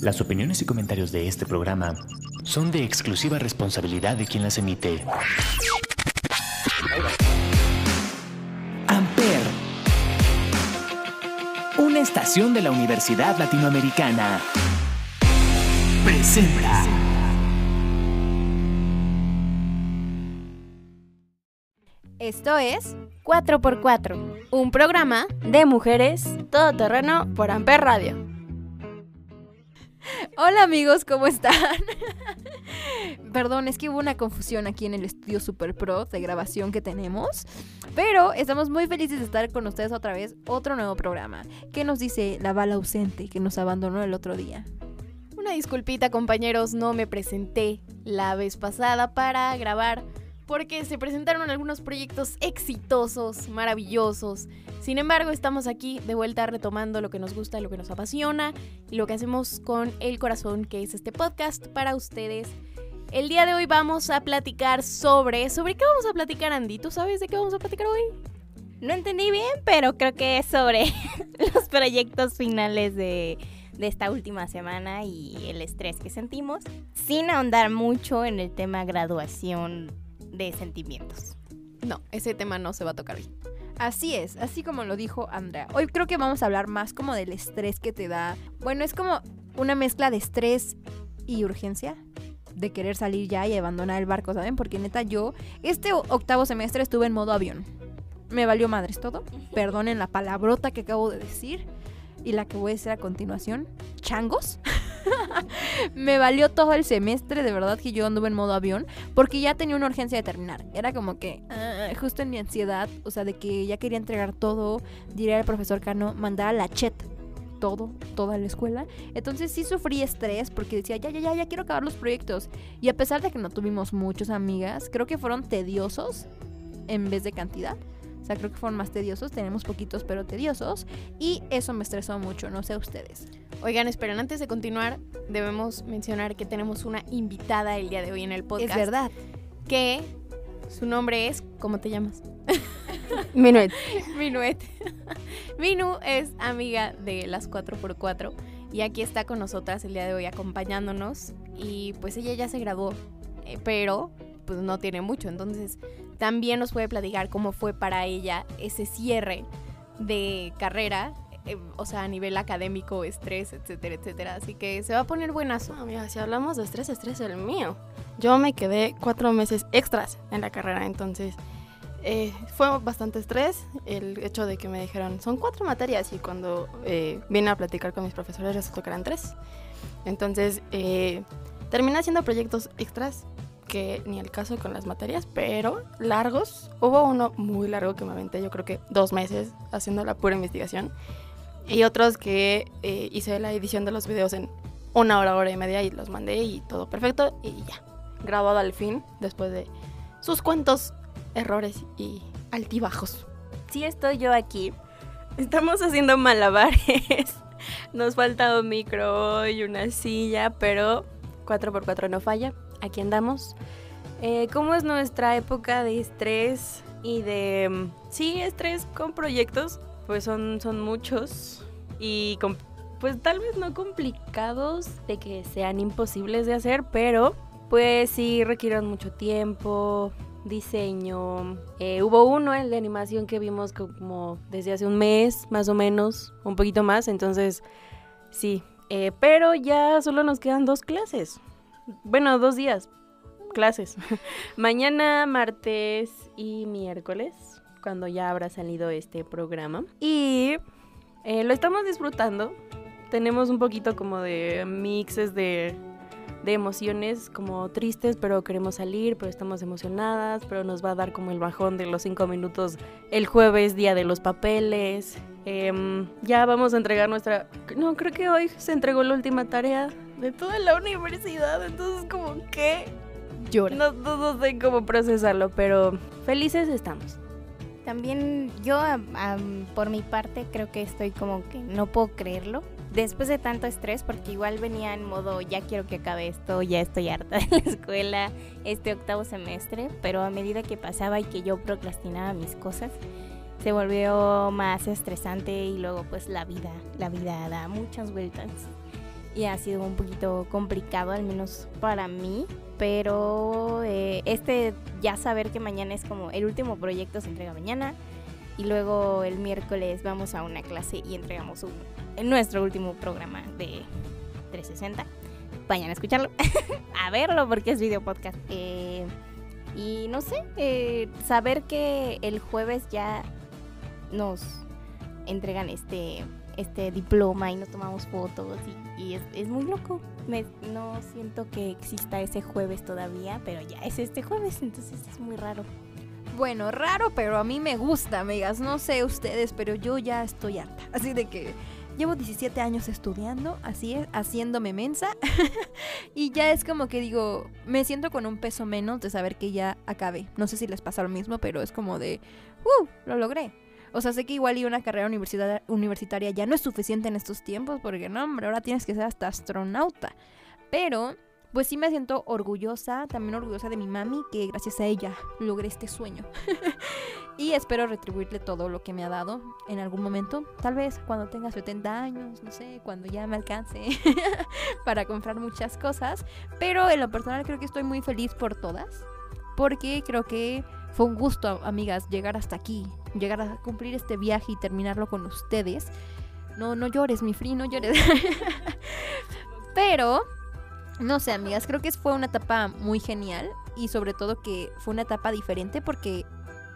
Las opiniones y comentarios de este programa son de exclusiva responsabilidad de quien las emite. Amper, una estación de la Universidad Latinoamericana, presenta. Esto es 4x4, un programa de mujeres todoterreno por Amper Radio. Hola amigos, ¿cómo están? Perdón, es que hubo una confusión aquí en el estudio Super Pro de grabación que tenemos, pero estamos muy felices de estar con ustedes otra vez, otro nuevo programa. ¿Qué nos dice la bala ausente que nos abandonó el otro día? Una disculpita compañeros, no me presenté la vez pasada para grabar porque se presentaron algunos proyectos exitosos, maravillosos. Sin embargo, estamos aquí de vuelta retomando lo que nos gusta, lo que nos apasiona y lo que hacemos con el corazón, que es este podcast para ustedes. El día de hoy vamos a platicar sobre... ¿Sobre qué vamos a platicar, Andy? ¿Tú sabes de qué vamos a platicar hoy? No entendí bien, pero creo que es sobre los proyectos finales de, de esta última semana y el estrés que sentimos, sin ahondar mucho en el tema graduación de sentimientos. No, ese tema no se va a tocar hoy. Así es, así como lo dijo Andrea. Hoy creo que vamos a hablar más como del estrés que te da. Bueno, es como una mezcla de estrés y urgencia. De querer salir ya y abandonar el barco, ¿saben? Porque neta yo, este octavo semestre estuve en modo avión. Me valió madres todo. Perdonen la palabrota que acabo de decir y la que voy a decir a continuación. Changos. me valió todo el semestre, de verdad que yo anduve en modo avión, porque ya tenía una urgencia de terminar. Era como que, ah, justo en mi ansiedad, o sea, de que ya quería entregar todo, diría al profesor Cano, mandar a la chet todo, toda la escuela. Entonces sí sufrí estrés porque decía, ya, ya, ya, ya quiero acabar los proyectos. Y a pesar de que no tuvimos muchos amigas, creo que fueron tediosos en vez de cantidad. Sea, creo que fueron más tediosos. Tenemos poquitos, pero tediosos. Y eso me estresó mucho, no sé ustedes. Oigan, esperen, antes de continuar, debemos mencionar que tenemos una invitada el día de hoy en el podcast. Es verdad. Que su nombre es, ¿cómo te llamas? Minuet. Minuet. Minu es amiga de las 4x4 y aquí está con nosotras el día de hoy acompañándonos y pues ella ya se graduó, eh, pero pues no tiene mucho, entonces también nos puede platicar cómo fue para ella ese cierre de carrera eh, o sea, a nivel académico, estrés, etcétera, etcétera. Así que se va a poner buenazo. No, mira, si hablamos de estrés, estrés es el mío. Yo me quedé cuatro meses extras en la carrera, entonces eh, fue bastante estrés el hecho de que me dijeron, son cuatro materias y cuando eh, vine a platicar con mis profesores resultó que eran tres. Entonces, eh, terminé haciendo proyectos extras que ni el caso con las materias, pero largos. Hubo uno muy largo que me aventé, yo creo que dos meses haciendo la pura investigación. Y otros que eh, hice la edición de los videos en una hora, hora y media y los mandé y todo perfecto y ya. Graduado al fin, después de sus cuantos errores y altibajos. Sí estoy yo aquí. Estamos haciendo malabares. Nos falta un micro y una silla, pero 4x4 no falla. Aquí andamos. Eh, ¿Cómo es nuestra época de estrés y de... mm, Sí, estrés con proyectos? Pues son, son muchos y pues tal vez no complicados de que sean imposibles de hacer, pero pues sí requieren mucho tiempo, diseño. Eh, hubo uno, el de animación que vimos como desde hace un mes, más o menos, un poquito más, entonces sí. Eh, pero ya solo nos quedan dos clases. Bueno, dos días. Clases. Mañana, martes y miércoles, cuando ya habrá salido este programa. Y eh, lo estamos disfrutando. Tenemos un poquito como de mixes de, de emociones, como tristes, pero queremos salir, pero estamos emocionadas, pero nos va a dar como el bajón de los cinco minutos el jueves, día de los papeles. Em, ya vamos a entregar nuestra... No, creo que hoy se entregó la última tarea de toda la universidad, entonces como que... Llora. No, no, no sé cómo procesarlo, pero felices estamos. También yo, por mi parte, creo que estoy como que no puedo creerlo. Después de tanto estrés, porque igual venía en modo, ya quiero que acabe esto, ya estoy harta de la escuela, este octavo semestre, pero a medida que pasaba y que yo procrastinaba mis cosas, se volvió más estresante y luego pues la vida, la vida da muchas vueltas. Y ha sido un poquito complicado, al menos para mí. Pero eh, este ya saber que mañana es como el último proyecto se entrega mañana y luego el miércoles vamos a una clase y entregamos un, nuestro último programa de 360. Vayan a escucharlo, a verlo porque es video podcast. Eh, y no sé, eh, saber que el jueves ya nos entregan este este diploma y nos tomamos fotos y, es, muy loco. no siento que exista ese jueves todavía, pero ya es este jueves, entonces es muy raro. Bueno, raro, pero a mí me gusta, amigas. No sé ustedes, pero yo ya estoy harta. Así de que llevo 17 años estudiando, así es, haciéndome mensa. y ya es como que digo, me siento con un peso menos de saber que ya acabé. No sé si les pasa lo mismo, pero es como de, ¡uh! Lo logré. O sea, sé que igual y una carrera universitaria ya no es suficiente en estos tiempos, porque no, hombre, ahora tienes que ser hasta astronauta. Pero, pues sí me siento orgullosa, también orgullosa de mi mami, que gracias a ella logré este sueño. y espero retribuirle todo lo que me ha dado en algún momento. Tal vez cuando tenga 70 años, no sé, cuando ya me alcance para comprar muchas cosas. Pero en lo personal creo que estoy muy feliz por todas. Porque creo que fue un gusto, amigas, llegar hasta aquí, llegar a cumplir este viaje y terminarlo con ustedes. No, no llores, mi free, no llores. Pero, no sé, amigas, creo que fue una etapa muy genial y sobre todo que fue una etapa diferente porque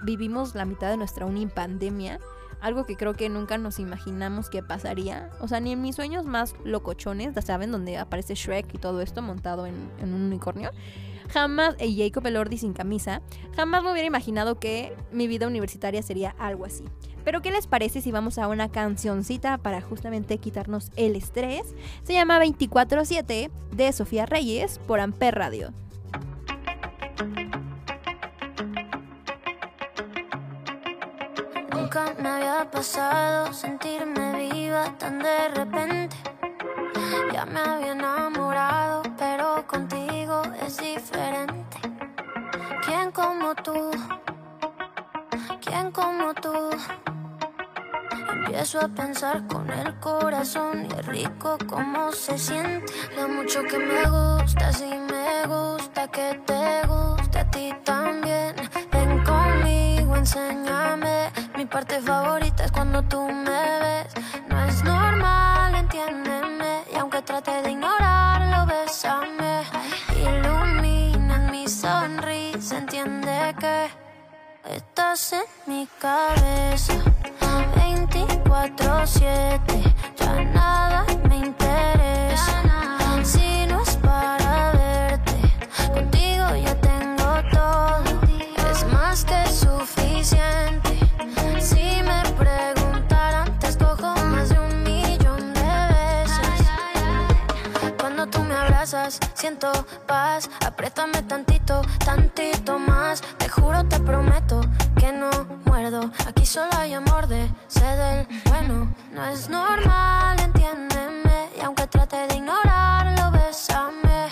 vivimos la mitad de nuestra uni pandemia. Algo que creo que nunca nos imaginamos que pasaría. O sea, ni en mis sueños más locochones, ya saben, donde aparece Shrek y todo esto montado en, en un unicornio jamás, y Jacob Elordi sin camisa, jamás me hubiera imaginado que mi vida universitaria sería algo así. Pero ¿qué les parece si vamos a una cancioncita para justamente quitarnos el estrés? Se llama 24-7 de Sofía Reyes por Amper Radio. Nunca me había pasado sentirme viva tan de repente. Ya me había enamorado, pero contigo es diferente. ¿Quién como tú? ¿Quién como tú? Empiezo a pensar con el corazón y es rico como se siente. Lo mucho que me gusta, si me gusta que te guste a ti también. Ven conmigo, enséñame. Mi parte favorita es cuando tú me ves. No es normal, entiéndeme. Y aunque trate de ignorarlo, estás en mi cabeza. 24-7, ya nada me interesa. Siento paz. Apriétame tantito, tantito más. Te juro, te prometo que no muerdo. Aquí solo hay amor de ser del bueno. No es normal, entiéndeme. Y aunque trate de ignorarlo, bésame.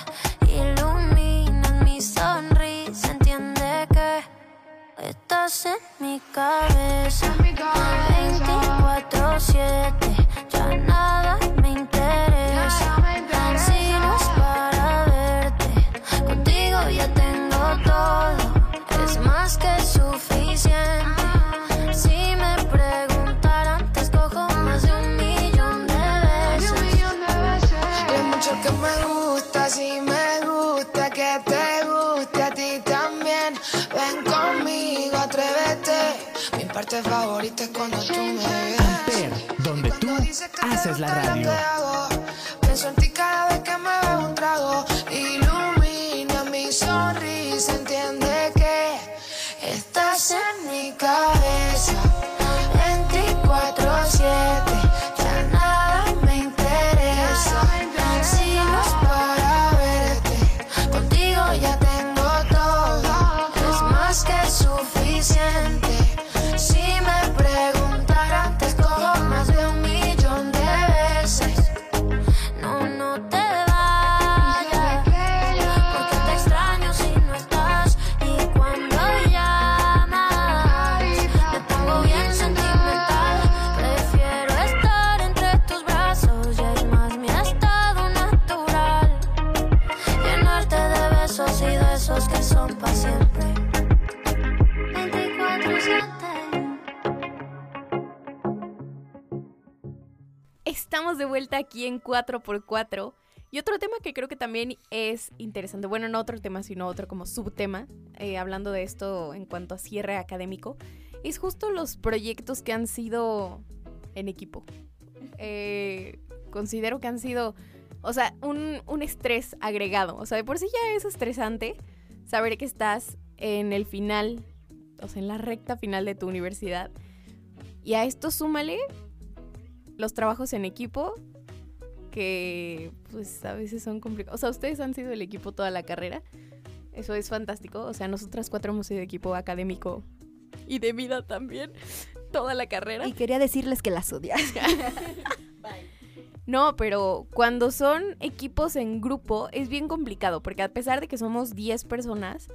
Ilumina mi sonrisa, entiende que estás en mi cabeza. 24-7, parte favorita es cuando tú me ves. Amper, donde tú haces la radio. Pienso en ti cada vez que me veo un trago. Ilumina mi en 4x4. Y otro tema que creo que también es interesante, bueno, no otro tema, sino otro como subtema, eh, hablando de esto en cuanto a cierre académico, es justo los proyectos que han sido en equipo. Eh, considero que han sido, o sea, un, un estrés agregado. O sea, de por sí ya es estresante saber que estás en el final, o sea, en la recta final de tu universidad. Y a esto súmale los trabajos en equipo, que pues a veces son complicados. O sea, ustedes han sido el equipo toda la carrera. Eso es fantástico. O sea, nosotras cuatro hemos sido equipo académico y de vida también, toda la carrera. Y quería decirles que las odias. No, pero cuando son equipos en grupo es bien complicado, porque a pesar de que somos 10 personas,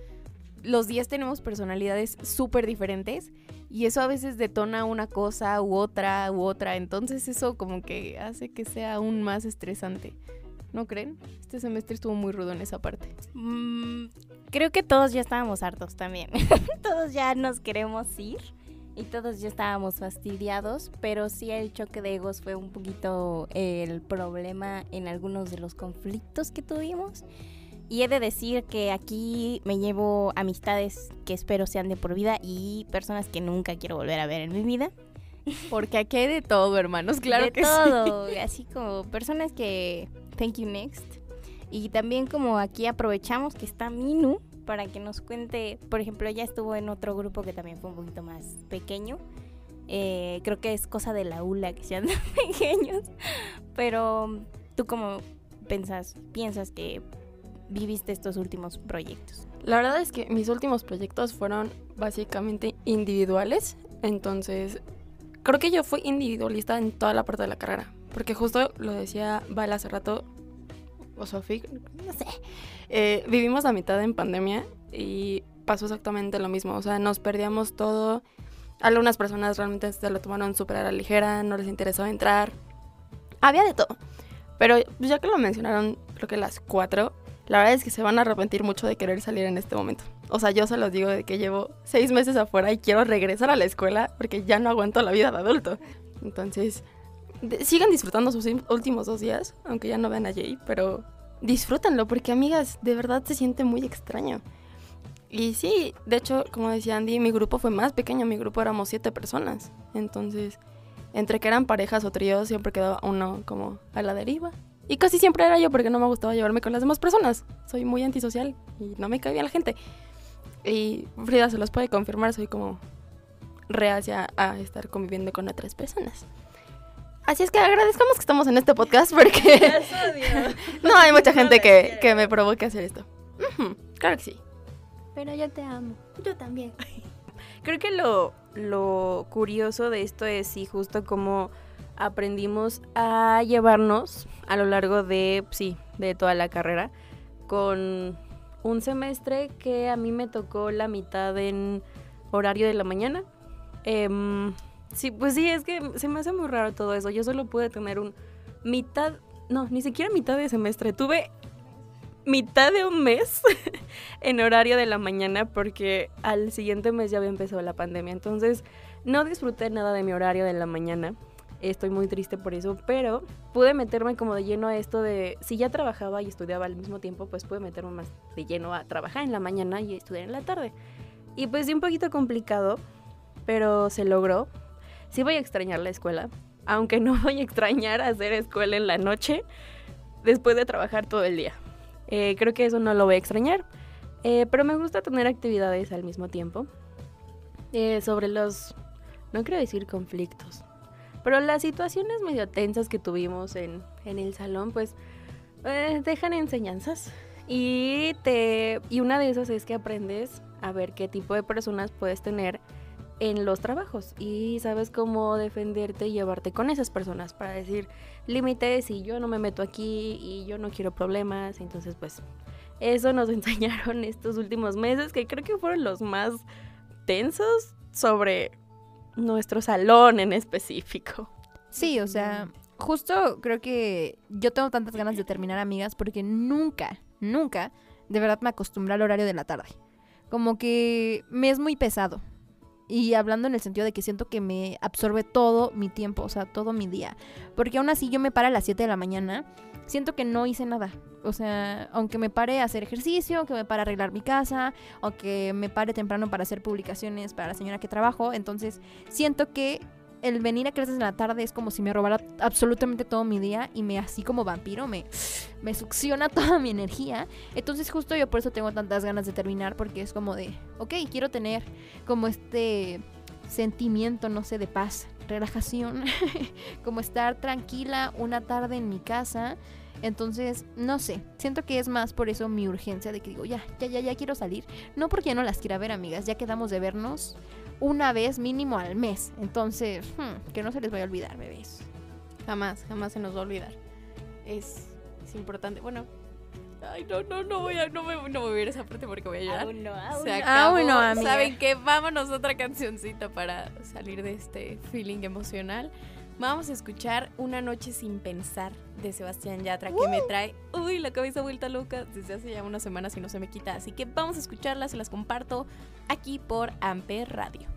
los 10 tenemos personalidades súper diferentes y eso a veces detona una cosa u otra u otra, entonces eso como que hace que sea aún más estresante. ¿No creen? Este semestre estuvo muy rudo en esa parte. Mm, creo que todos ya estábamos hartos también. todos ya nos queremos ir y todos ya estábamos fastidiados, pero sí el choque de egos fue un poquito el problema en algunos de los conflictos que tuvimos. Y he de decir que aquí me llevo amistades que espero sean de por vida y personas que nunca quiero volver a ver en mi vida. Porque aquí hay de todo, hermanos, claro de que todo, sí. así como personas que thank you next. Y también como aquí aprovechamos que está Minu para que nos cuente, por ejemplo, ella estuvo en otro grupo que también fue un poquito más pequeño. Eh, creo que es cosa de la ULA que sean pequeños. Pero tú como piensas, piensas que viviste estos últimos proyectos. La verdad es que mis últimos proyectos fueron básicamente individuales, entonces creo que yo fui individualista en toda la parte de la carrera, porque justo lo decía Val hace rato, o Sofi, no sé, eh, vivimos la mitad en pandemia y pasó exactamente lo mismo, o sea, nos perdíamos todo, algunas personas realmente se lo tomaron súper a la ligera, no les interesó entrar, había de todo, pero ya que lo mencionaron, creo que las cuatro, la verdad es que se van a arrepentir mucho de querer salir en este momento. O sea, yo se los digo de que llevo seis meses afuera y quiero regresar a la escuela porque ya no aguanto la vida de adulto. Entonces, sigan disfrutando sus im- últimos dos días, aunque ya no vean a Jay, pero disfrútenlo porque, amigas, de verdad se siente muy extraño. Y sí, de hecho, como decía Andy, mi grupo fue más pequeño, mi grupo éramos siete personas. Entonces, entre que eran parejas o tríos, siempre quedaba uno como a la deriva. Y casi siempre era yo porque no me gustaba llevarme con las demás personas. Soy muy antisocial y no me cae bien la gente. Y Frida se los puede confirmar, soy como reacia a estar conviviendo con otras personas. Así es que agradezcamos que estamos en este podcast porque no hay mucha gente que, que me provoque hacer esto. Claro que sí. Pero yo te amo. Yo también. Creo que lo, lo curioso de esto es sí, justo como aprendimos a llevarnos a lo largo de, sí, de toda la carrera, con un semestre que a mí me tocó la mitad en horario de la mañana. Em, sí, pues sí, es que se me hace muy raro todo eso. Yo solo pude tener un mitad, no, ni siquiera mitad de semestre. Tuve mitad de un mes en horario de la mañana porque al siguiente mes ya había empezado la pandemia. Entonces no disfruté nada de mi horario de la mañana. Estoy muy triste por eso, pero pude meterme como de lleno a esto de, si ya trabajaba y estudiaba al mismo tiempo, pues pude meterme más de lleno a trabajar en la mañana y estudiar en la tarde. Y pues sí, un poquito complicado, pero se logró. Sí voy a extrañar la escuela, aunque no voy a extrañar hacer escuela en la noche después de trabajar todo el día. Eh, creo que eso no lo voy a extrañar. Eh, pero me gusta tener actividades al mismo tiempo. Eh, sobre los, no quiero decir conflictos, pero las situaciones medio tensas que tuvimos en, en el salón, pues eh, dejan enseñanzas. Y, te, y una de esas es que aprendes a ver qué tipo de personas puedes tener en los trabajos y sabes cómo defenderte y llevarte con esas personas para decir límites y yo no me meto aquí y yo no quiero problemas. Entonces, pues eso nos enseñaron estos últimos meses que creo que fueron los más tensos sobre nuestro salón en específico. Sí, o sea, justo creo que yo tengo tantas ganas de terminar amigas porque nunca, nunca, de verdad me acostumbré al horario de la tarde. Como que me es muy pesado. Y hablando en el sentido de que siento que me absorbe todo mi tiempo, o sea, todo mi día. Porque aún así yo me paro a las 7 de la mañana, siento que no hice nada. O sea, aunque me pare a hacer ejercicio, aunque me pare a arreglar mi casa, aunque me pare temprano para hacer publicaciones para la señora que trabajo, entonces siento que el venir a clases en la tarde es como si me robara absolutamente todo mi día y me así como vampiro me, me succiona toda mi energía. Entonces justo yo por eso tengo tantas ganas de terminar porque es como de, ok, quiero tener como este sentimiento, no sé, de paz, relajación, como estar tranquila una tarde en mi casa. Entonces, no sé, siento que es más por eso mi urgencia de que digo, ya, ya, ya, ya quiero salir. No porque ya no las quiera ver, amigas, ya quedamos de vernos una vez mínimo al mes. Entonces, hmm, que no se les vaya a olvidar, bebés. Jamás, jamás se nos va a olvidar. Es, es importante. Bueno, ay, no, no, no voy a, no me, no voy a a esa parte porque voy a llorar. Aún no, aún Se no. acabó. Aún no, amiga. ¿Saben qué? Vámonos a otra cancioncita para salir de este feeling emocional. Vamos a escuchar Una noche sin pensar de Sebastián Yatra que me trae, uy, la cabeza vuelta loca desde hace ya unas semanas y no se me quita. Así que vamos a escucharla, se las comparto aquí por Amper Radio.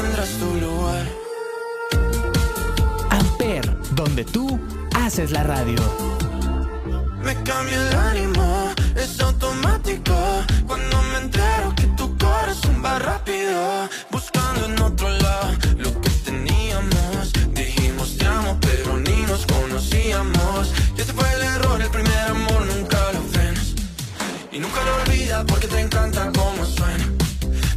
Tendrás tu lugar. Amper, donde tú haces la radio. Me cambia el ánimo, es automático. Cuando me entero que tu corazón va rápido Buscando en otro lado lo que teníamos. Dijimos te amo pero ni nos conocíamos Y ese fue el error, el primer amor nunca lo frenas. Y nunca lo olvidas porque te encanta cómo suena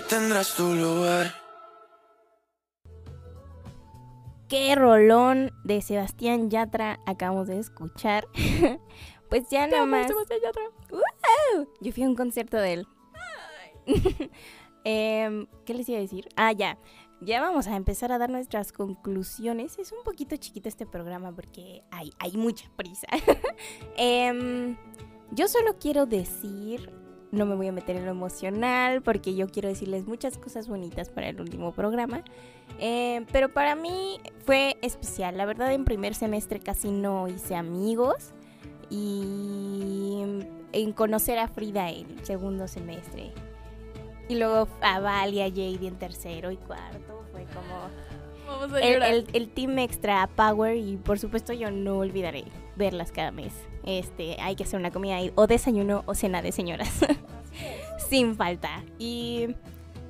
siempre tendrás tu lugar. Qué rolón de Sebastián Yatra acabamos de escuchar. pues ya nada más. ¡Wow! Yo fui a un concierto de él. Em, ¿Qué les iba a decir? Ah, ya. Ya vamos a empezar a dar nuestras conclusiones. Es un poquito chiquito este programa porque hay, hay mucha prisa. Em, yo solo quiero decir, no me voy a meter en lo emocional porque yo quiero decirles muchas cosas bonitas para el último programa. Eh, pero para mí fue especial. La verdad, en primer semestre casi no hice amigos. Y en conocer a Frida en segundo semestre. Y luego a Val y a Jade en tercero y cuarto. Fue como Vamos a el, llorar. el- el team extra power. Y por supuesto, yo no olvidaré verlas cada mes. Este, hay que hacer una comida o desayuno o cena de señoras. Sin falta. Y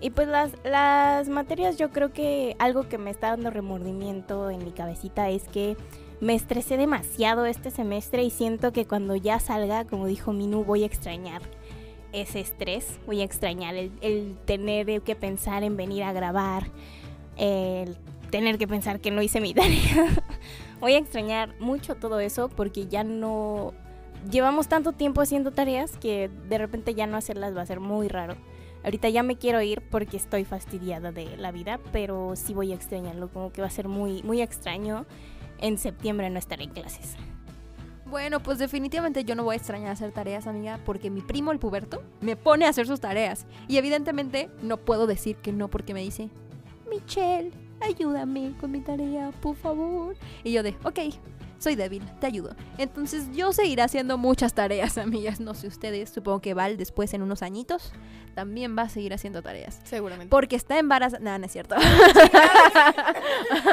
y pues las, las materias yo creo que algo que me está dando remordimiento en mi cabecita es que me estresé demasiado este semestre y siento que cuando ya salga, como dijo Minu, voy a extrañar ese estrés, voy a extrañar el, el tener que pensar en venir a grabar, el tener que pensar que no hice mi tarea. voy a extrañar mucho todo eso porque ya no... Llevamos tanto tiempo haciendo tareas que de repente ya no hacerlas va a ser muy raro. Ahorita ya me quiero ir porque estoy fastidiada de la vida, pero sí voy a extrañarlo, como que va a ser muy, muy extraño en septiembre no estar en clases. Bueno, pues definitivamente yo no voy a extrañar hacer tareas, amiga, porque mi primo, el puberto, me pone a hacer sus tareas. Y evidentemente no puedo decir que no porque me dice, Michelle, ayúdame con mi tarea, por favor. Y yo de, ok, soy débil, te ayudo. Entonces yo seguiré haciendo muchas tareas, amigas. No sé ustedes, supongo que Val después en unos añitos también va a seguir haciendo tareas. Seguramente. Porque está embarazada. No, no es cierto.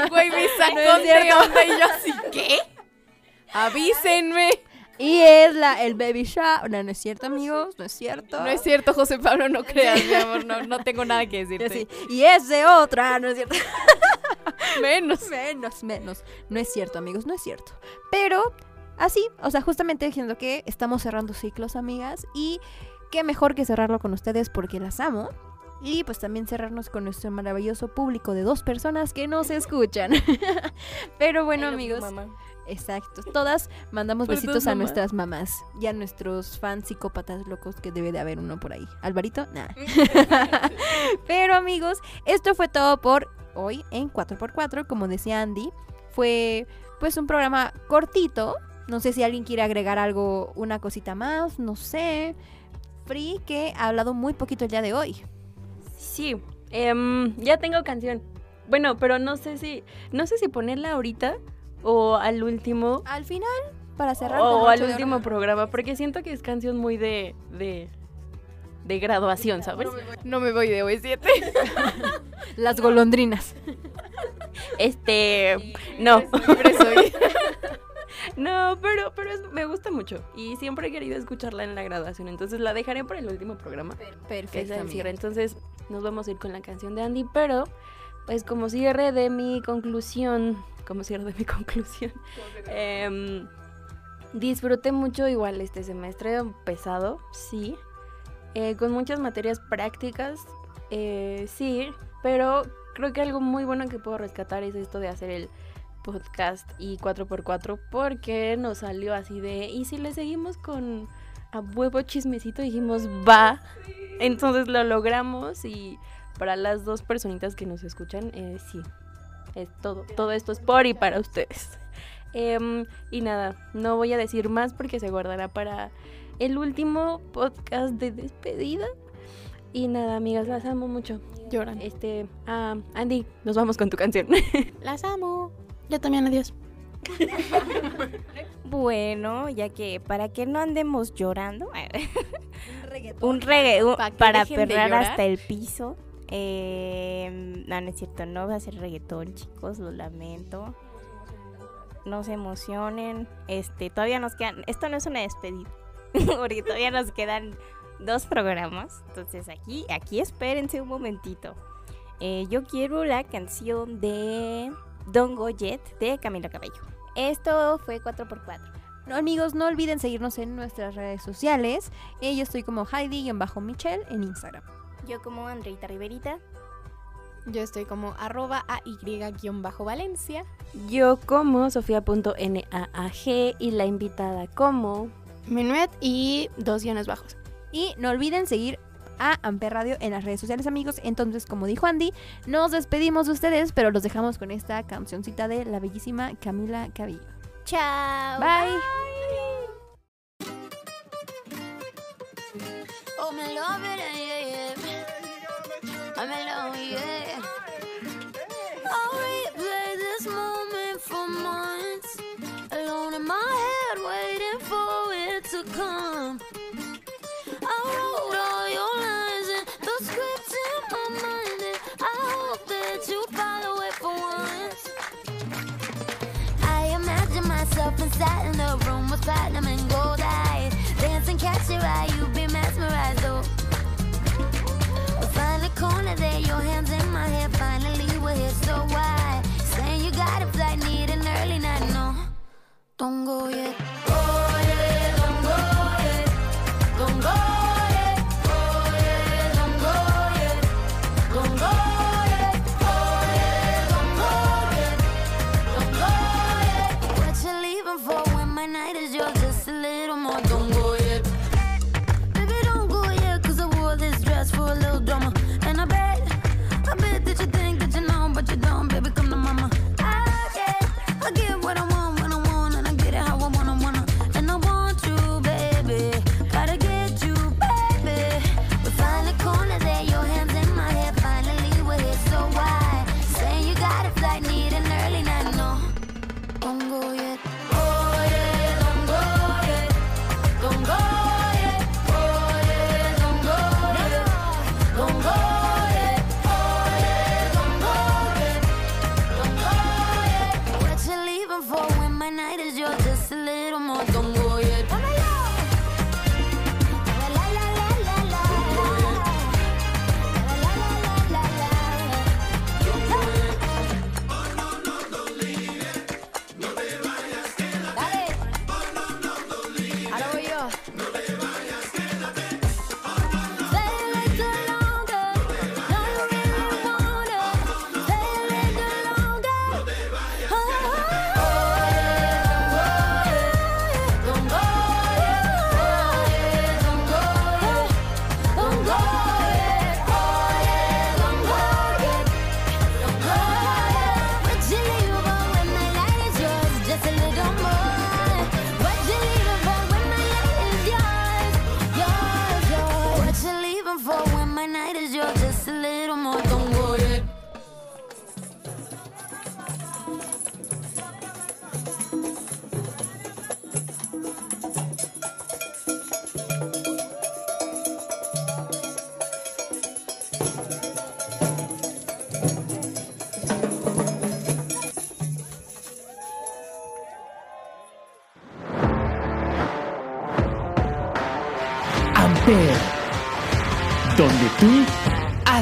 Güey, me sacó No es de cierto. onda y yo así, ¿qué? Avísenme. Y es la, el baby shower. No, no es cierto, amigos. No es cierto. No es cierto, José Pablo, no creas, mi amor, no, no tengo nada que decirte. así, Y es de otra, no es cierto. Menos. Menos, menos. No es cierto, amigos, no es cierto. Pero así, o sea, justamente diciendo que estamos cerrando ciclos, amigas. Y qué mejor que cerrarlo con ustedes porque las amo. Y pues también cerrarnos con nuestro maravilloso público de dos personas que nos escuchan. Pero bueno, amigos. Exacto. Todas mandamos Por besitos a mamás. nuestras mamás y a nuestros fans psicópatas locos que debe de haber uno por ahí. ¿Alvarito? Nah. Pero amigos, esto fue todo por hoy en 4x4. Como decía Andy, fue pues un programa cortito. No sé si alguien quiere agregar algo, una cosita más, no sé. Free que ha hablado muy poquito el día de hoy. Sí, em, ya tengo canción. Bueno, pero no sé si no sé si ponerla ahorita o al último Al final, para cerrar. o al último programa, porque siento que es canción muy de de de graduación, ¿sabes? No me voy de OV7. Las golondrinas. Este, no. No, pero pero es- me gusta mucho y siempre he querido escucharla en la graduación, entonces la dejaré para el último programa. que es Perfecto. el cierre. Entonces nos vamos a ir con la canción de Andy, pero pues como cierre de mi conclusión, como cierre de mi conclusión, em, disfruté mucho igual este semestre pesado, sí, eh, con muchas materias prácticas, eh, sí, pero creo que algo muy bueno que puedo rescatar es esto de hacer el podcast y 4x4 porque nos salió así de y si le seguimos con a huevo chismecito dijimos va entonces lo logramos y para las dos personitas que nos escuchan eh, sí es todo todo esto es por y para ustedes Em, y nada no voy a decir más porque se guardará para el último podcast de despedida y nada amigas las amo mucho Lloran. este ah, Andy nos vamos con tu canción Las amo. Yo también, adiós. Bueno, ya que para que no andemos llorando, un reggae un- que para de perrar hasta el piso. Eh, no, no es cierto, no va a ser reggaetón, chicos, lo lamento. No se emocionen. Este, todavía nos quedan. Esto no es una despedida. Porque todavía nos quedan dos programas. Entonces aquí, aquí espérense un momentito. Eh, yo quiero la canción de Don't Go Jet de Camila Cabello. Esto fue 4x4. No, amigos, no olviden seguirnos en nuestras redes sociales. Eh, yo estoy como Heidi-Michelle en Instagram. Yo como Andreita Riverita. Yo estoy como arroba AY-Valencia. Yo como Sofía.naag y la invitada como Minuet y dos guiones bajos. Y no olviden seguir a Amper Radio en las redes sociales, amigos. Entonces, como dijo Andy, nos despedimos de ustedes, pero los dejamos con esta cancioncita de la bellísima Camila Cabello. Chao. Bye. Oh, me love it, with platinum and gold eyes. Dancing, catch your eye, You'll be mesmerized though. We find a corner there, your hands in my hair. Finally, we're here, so why? Saying you got a flight, need an early night, no. Don't. Go